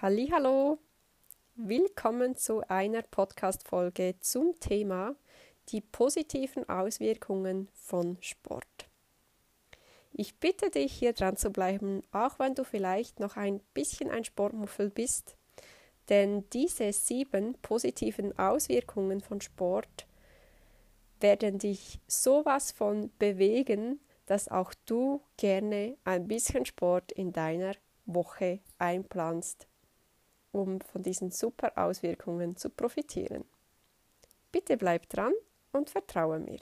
Hallo, willkommen zu einer Podcast-Folge zum Thema die positiven Auswirkungen von Sport. Ich bitte dich, hier dran zu bleiben, auch wenn du vielleicht noch ein bisschen ein Sportmuffel bist, denn diese sieben positiven Auswirkungen von Sport werden dich sowas von bewegen, dass auch du gerne ein bisschen Sport in deiner Woche einplanst, um von diesen super Auswirkungen zu profitieren. Bitte bleib dran und vertraue mir.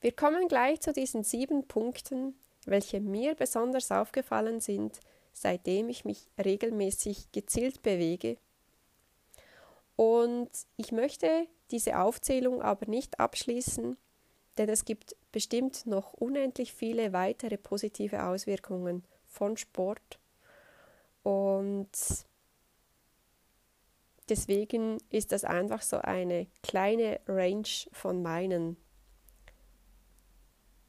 Wir kommen gleich zu diesen sieben Punkten, welche mir besonders aufgefallen sind, seitdem ich mich regelmäßig gezielt bewege. Und ich möchte diese Aufzählung aber nicht abschließen, denn es gibt bestimmt noch unendlich viele weitere positive Auswirkungen von Sport. Und deswegen ist das einfach so eine kleine Range von meinen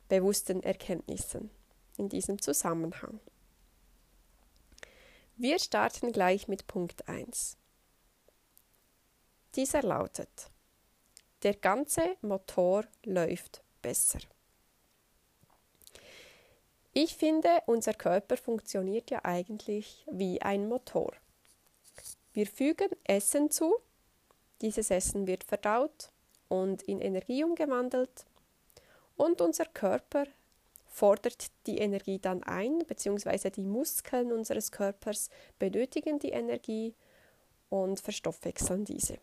bewussten Erkenntnissen in diesem Zusammenhang. Wir starten gleich mit Punkt 1. Dieser lautet, der ganze Motor läuft besser. Ich finde, unser Körper funktioniert ja eigentlich wie ein Motor. Wir fügen Essen zu, dieses Essen wird verdaut und in Energie umgewandelt und unser Körper fordert die Energie dann ein, beziehungsweise die Muskeln unseres Körpers benötigen die Energie und verstoffwechseln diese.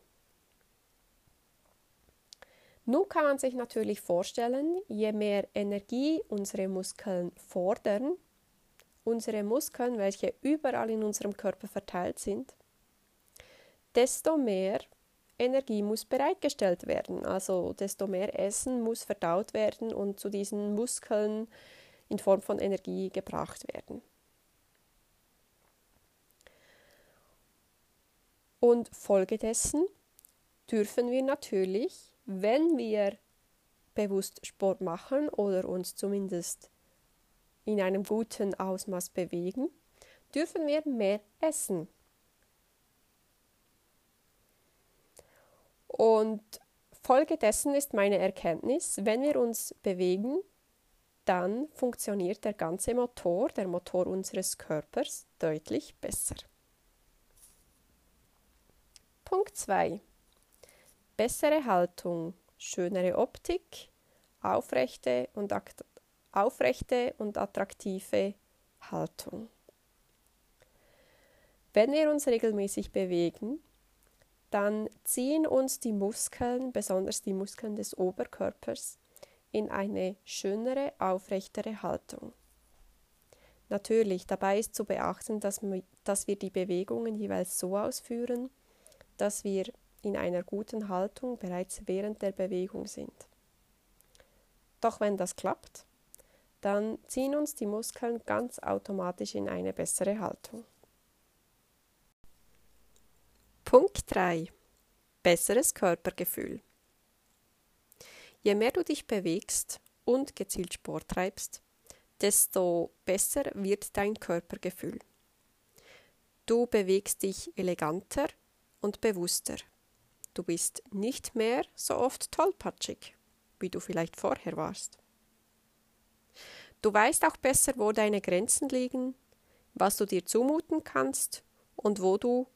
Nun kann man sich natürlich vorstellen, je mehr Energie unsere Muskeln fordern, unsere Muskeln, welche überall in unserem Körper verteilt sind, desto mehr Energie muss bereitgestellt werden. Also desto mehr Essen muss verdaut werden und zu diesen Muskeln in Form von Energie gebracht werden. Und folgedessen dürfen wir natürlich wenn wir bewusst Sport machen oder uns zumindest in einem guten Ausmaß bewegen, dürfen wir mehr essen. Und Folge dessen ist meine Erkenntnis, wenn wir uns bewegen, dann funktioniert der ganze Motor, der Motor unseres Körpers, deutlich besser. Punkt 2 bessere Haltung, schönere Optik, aufrechte und, aufrechte und attraktive Haltung. Wenn wir uns regelmäßig bewegen, dann ziehen uns die Muskeln, besonders die Muskeln des Oberkörpers, in eine schönere, aufrechtere Haltung. Natürlich, dabei ist zu beachten, dass, dass wir die Bewegungen jeweils so ausführen, dass wir in einer guten Haltung bereits während der Bewegung sind. Doch wenn das klappt, dann ziehen uns die Muskeln ganz automatisch in eine bessere Haltung. Punkt 3. Besseres Körpergefühl. Je mehr du dich bewegst und gezielt Sport treibst, desto besser wird dein Körpergefühl. Du bewegst dich eleganter und bewusster. Du bist nicht mehr so oft tollpatschig, wie du vielleicht vorher warst. Du weißt auch besser, wo deine Grenzen liegen, was du dir zumuten kannst und wo du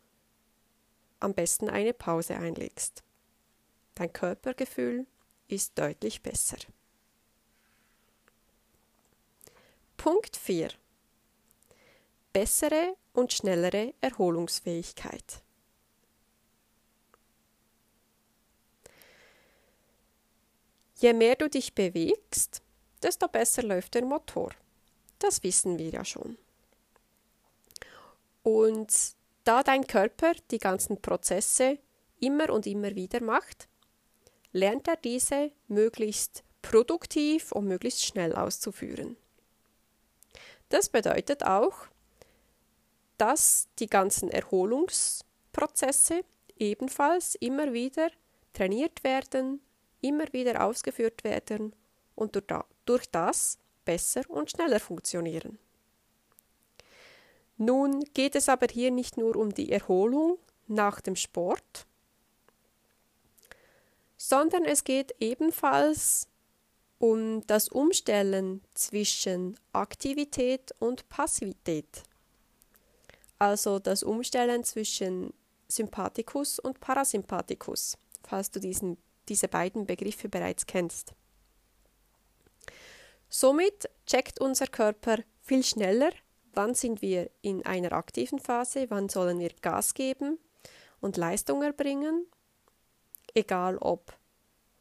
am besten eine Pause einlegst. Dein Körpergefühl ist deutlich besser. Punkt 4. Bessere und schnellere Erholungsfähigkeit. Je mehr du dich bewegst, desto besser läuft der Motor. Das wissen wir ja schon. Und da dein Körper die ganzen Prozesse immer und immer wieder macht, lernt er diese möglichst produktiv und möglichst schnell auszuführen. Das bedeutet auch, dass die ganzen Erholungsprozesse ebenfalls immer wieder trainiert werden, immer wieder ausgeführt werden und durch das besser und schneller funktionieren. Nun geht es aber hier nicht nur um die Erholung nach dem Sport, sondern es geht ebenfalls um das Umstellen zwischen Aktivität und Passivität. Also das Umstellen zwischen Sympathikus und Parasympathikus, falls du diesen, diese beiden Begriffe bereits kennst. Somit checkt unser Körper viel schneller, wann sind wir in einer aktiven Phase, wann sollen wir Gas geben und Leistung erbringen, egal ob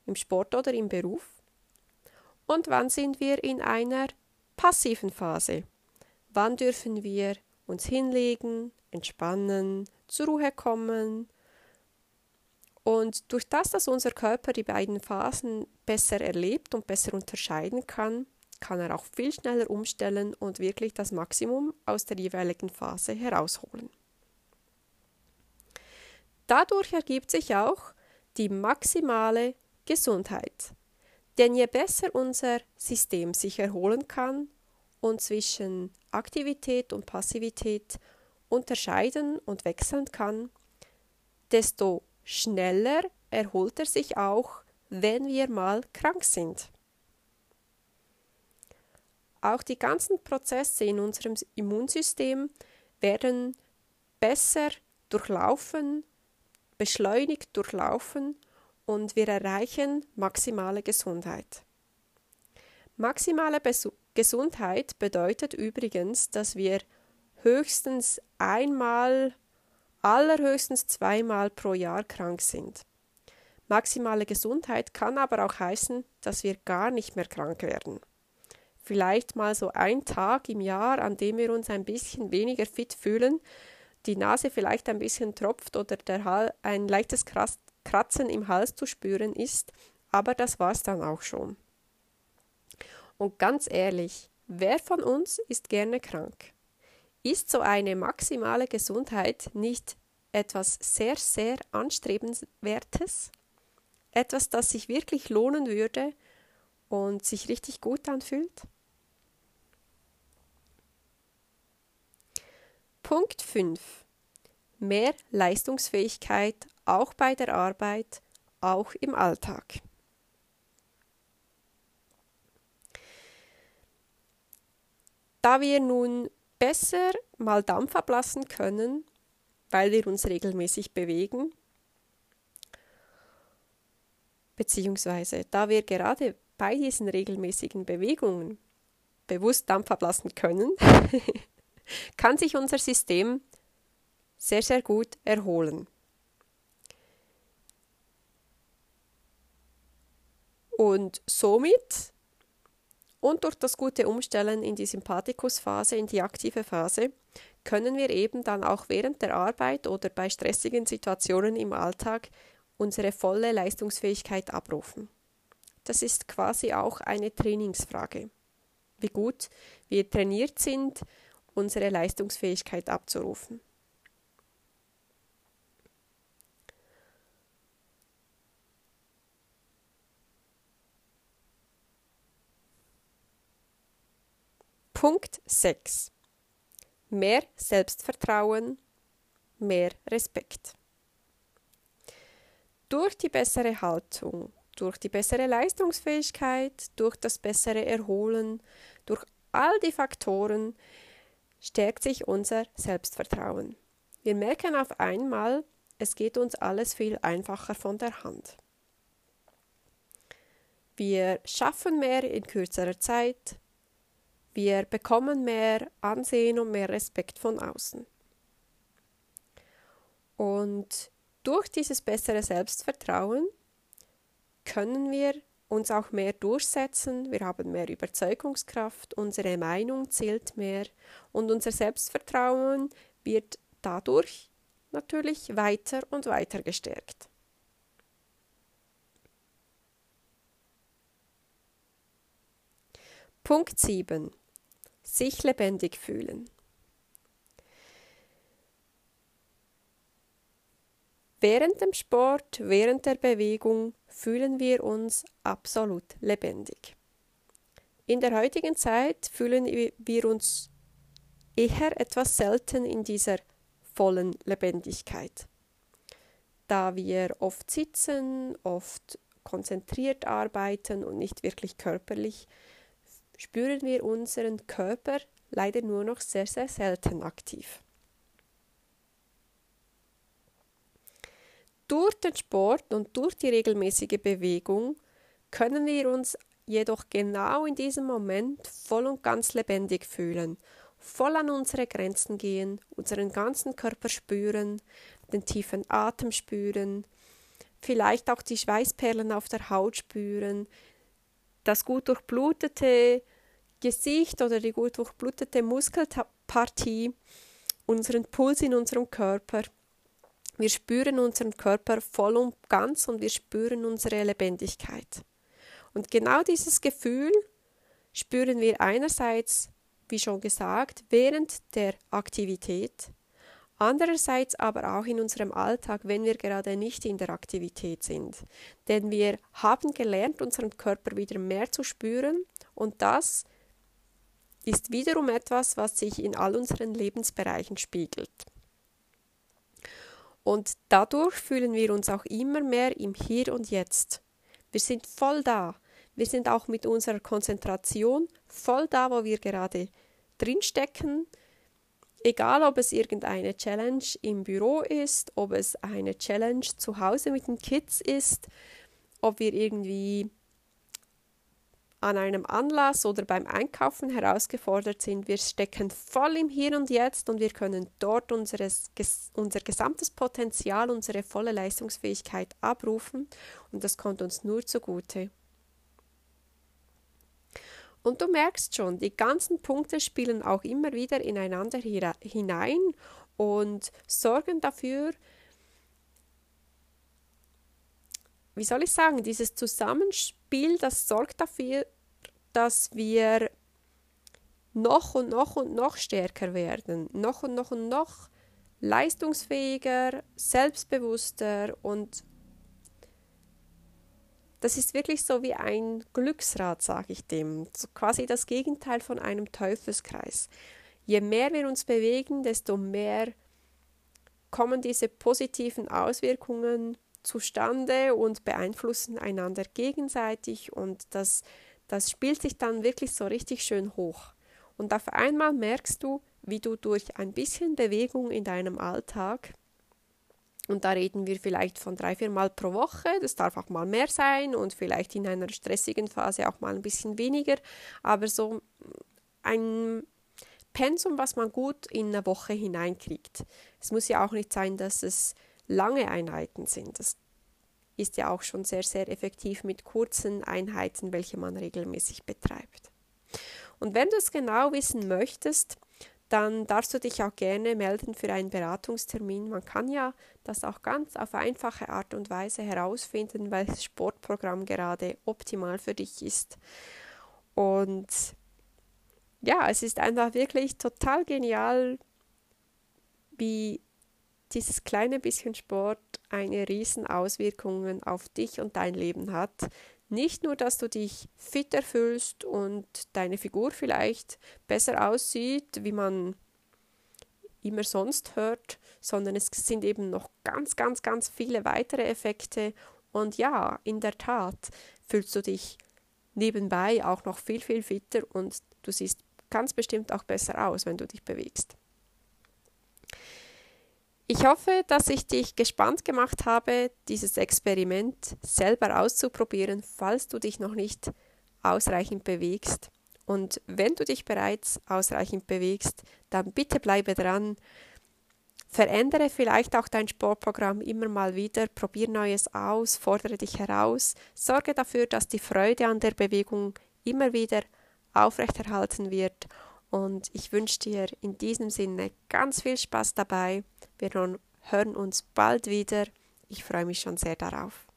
im Sport oder im Beruf. Und wann sind wir in einer passiven Phase? Wann dürfen wir uns hinlegen, entspannen, zur Ruhe kommen? Und durch das, dass unser Körper die beiden Phasen besser erlebt und besser unterscheiden kann, kann er auch viel schneller umstellen und wirklich das Maximum aus der jeweiligen Phase herausholen. Dadurch ergibt sich auch die maximale Gesundheit. Denn je besser unser System sich erholen kann und zwischen Aktivität und Passivität unterscheiden und wechseln kann, desto schneller erholt er sich auch, wenn wir mal krank sind. Auch die ganzen Prozesse in unserem Immunsystem werden besser durchlaufen, beschleunigt durchlaufen und wir erreichen maximale Gesundheit. Maximale Besu Gesundheit bedeutet übrigens, dass wir höchstens einmal, allerhöchstens zweimal pro Jahr krank sind. Maximale Gesundheit kann aber auch heißen, dass wir gar nicht mehr krank werden vielleicht mal so ein Tag im Jahr, an dem wir uns ein bisschen weniger fit fühlen, die Nase vielleicht ein bisschen tropft oder ein leichtes Kratzen im Hals zu spüren ist, aber das war's dann auch schon. Und ganz ehrlich, wer von uns ist gerne krank? Ist so eine maximale Gesundheit nicht etwas sehr, sehr anstrebenswertes? Etwas, das sich wirklich lohnen würde und sich richtig gut anfühlt? Punkt 5. Mehr Leistungsfähigkeit auch bei der Arbeit, auch im Alltag. Da wir nun besser mal Dampf ablassen können, weil wir uns regelmäßig bewegen, beziehungsweise da wir gerade bei diesen regelmäßigen Bewegungen bewusst Dampf ablassen können, kann sich unser System sehr, sehr gut erholen. Und somit und durch das gute Umstellen in die Sympathikusphase, in die aktive Phase, können wir eben dann auch während der Arbeit oder bei stressigen Situationen im Alltag unsere volle Leistungsfähigkeit abrufen. Das ist quasi auch eine Trainingsfrage. Wie gut wir trainiert sind, unsere Leistungsfähigkeit abzurufen. Punkt 6. Mehr Selbstvertrauen, mehr Respekt. Durch die bessere Haltung, durch die bessere Leistungsfähigkeit, durch das bessere Erholen, durch all die Faktoren stärkt sich unser Selbstvertrauen. Wir merken auf einmal, es geht uns alles viel einfacher von der Hand. Wir schaffen mehr in kürzerer Zeit. Wir bekommen mehr Ansehen und mehr Respekt von außen. Und durch dieses bessere Selbstvertrauen können wir uns auch mehr durchsetzen, wir haben mehr Überzeugungskraft, unsere Meinung zählt mehr und unser Selbstvertrauen wird dadurch natürlich weiter und weiter gestärkt. Punkt 7. Sich lebendig fühlen. Während dem Sport, während der Bewegung fühlen wir uns absolut lebendig. In der heutigen Zeit fühlen wir uns eher etwas selten in dieser vollen Lebendigkeit. Da wir oft sitzen, oft konzentriert arbeiten und nicht wirklich körperlich, spüren wir unseren Körper leider nur noch sehr, sehr selten aktiv. Durch den Sport und durch die regelmäßige Bewegung können wir uns jedoch genau in diesem Moment voll und ganz lebendig fühlen, voll an unsere Grenzen gehen, unseren ganzen Körper spüren, den tiefen Atem spüren, vielleicht auch die Schweißperlen auf der Haut spüren, das gut durchblutete Gesicht oder die gut durchblutete Muskelpartie, unseren Puls in unserem Körper. Wir spüren unseren Körper voll und ganz und wir spüren unsere Lebendigkeit. Und genau dieses Gefühl spüren wir einerseits, wie schon gesagt, während der Aktivität, andererseits aber auch in unserem Alltag, wenn wir gerade nicht in der Aktivität sind. Denn wir haben gelernt, unseren Körper wieder mehr zu spüren und das ist wiederum etwas, was sich in all unseren Lebensbereichen spiegelt. Und dadurch fühlen wir uns auch immer mehr im Hier und Jetzt. Wir sind voll da. Wir sind auch mit unserer Konzentration voll da, wo wir gerade drinstecken. Egal, ob es irgendeine Challenge im Büro ist, ob es eine Challenge zu Hause mit den Kids ist, ob wir irgendwie an einem Anlass oder beim Einkaufen herausgefordert sind. Wir stecken voll im Hier und Jetzt und wir können dort unseres, unser gesamtes Potenzial, unsere volle Leistungsfähigkeit abrufen und das kommt uns nur zugute. Und du merkst schon, die ganzen Punkte spielen auch immer wieder ineinander hinein und sorgen dafür, wie soll ich sagen, dieses Zusammenspiel, das sorgt dafür, dass wir noch und noch und noch stärker werden, noch und noch und noch leistungsfähiger, selbstbewusster und das ist wirklich so wie ein Glücksrad, sage ich dem, so quasi das Gegenteil von einem Teufelskreis. Je mehr wir uns bewegen, desto mehr kommen diese positiven Auswirkungen zustande und beeinflussen einander gegenseitig und das das spielt sich dann wirklich so richtig schön hoch. Und auf einmal merkst du, wie du durch ein bisschen Bewegung in deinem Alltag, und da reden wir vielleicht von drei, vier Mal pro Woche, das darf auch mal mehr sein und vielleicht in einer stressigen Phase auch mal ein bisschen weniger, aber so ein Pensum, was man gut in eine Woche hineinkriegt. Es muss ja auch nicht sein, dass es lange Einheiten sind. Das ist ja auch schon sehr, sehr effektiv mit kurzen Einheiten, welche man regelmäßig betreibt. Und wenn du es genau wissen möchtest, dann darfst du dich auch gerne melden für einen Beratungstermin. Man kann ja das auch ganz auf einfache Art und Weise herausfinden, welches Sportprogramm gerade optimal für dich ist. Und ja, es ist einfach wirklich total genial, wie dieses kleine bisschen Sport eine riesen Auswirkungen auf dich und dein Leben hat. Nicht nur, dass du dich fitter fühlst und deine Figur vielleicht besser aussieht, wie man immer sonst hört, sondern es sind eben noch ganz, ganz, ganz viele weitere Effekte. Und ja, in der Tat fühlst du dich nebenbei auch noch viel, viel fitter und du siehst ganz bestimmt auch besser aus, wenn du dich bewegst. Ich hoffe, dass ich dich gespannt gemacht habe, dieses Experiment selber auszuprobieren, falls du dich noch nicht ausreichend bewegst. Und wenn du dich bereits ausreichend bewegst, dann bitte bleibe dran. Verändere vielleicht auch dein Sportprogramm immer mal wieder, probier Neues aus, fordere dich heraus, sorge dafür, dass die Freude an der Bewegung immer wieder aufrechterhalten wird und ich wünsche dir in diesem Sinne ganz viel Spaß dabei. Wir hören uns bald wieder. Ich freue mich schon sehr darauf.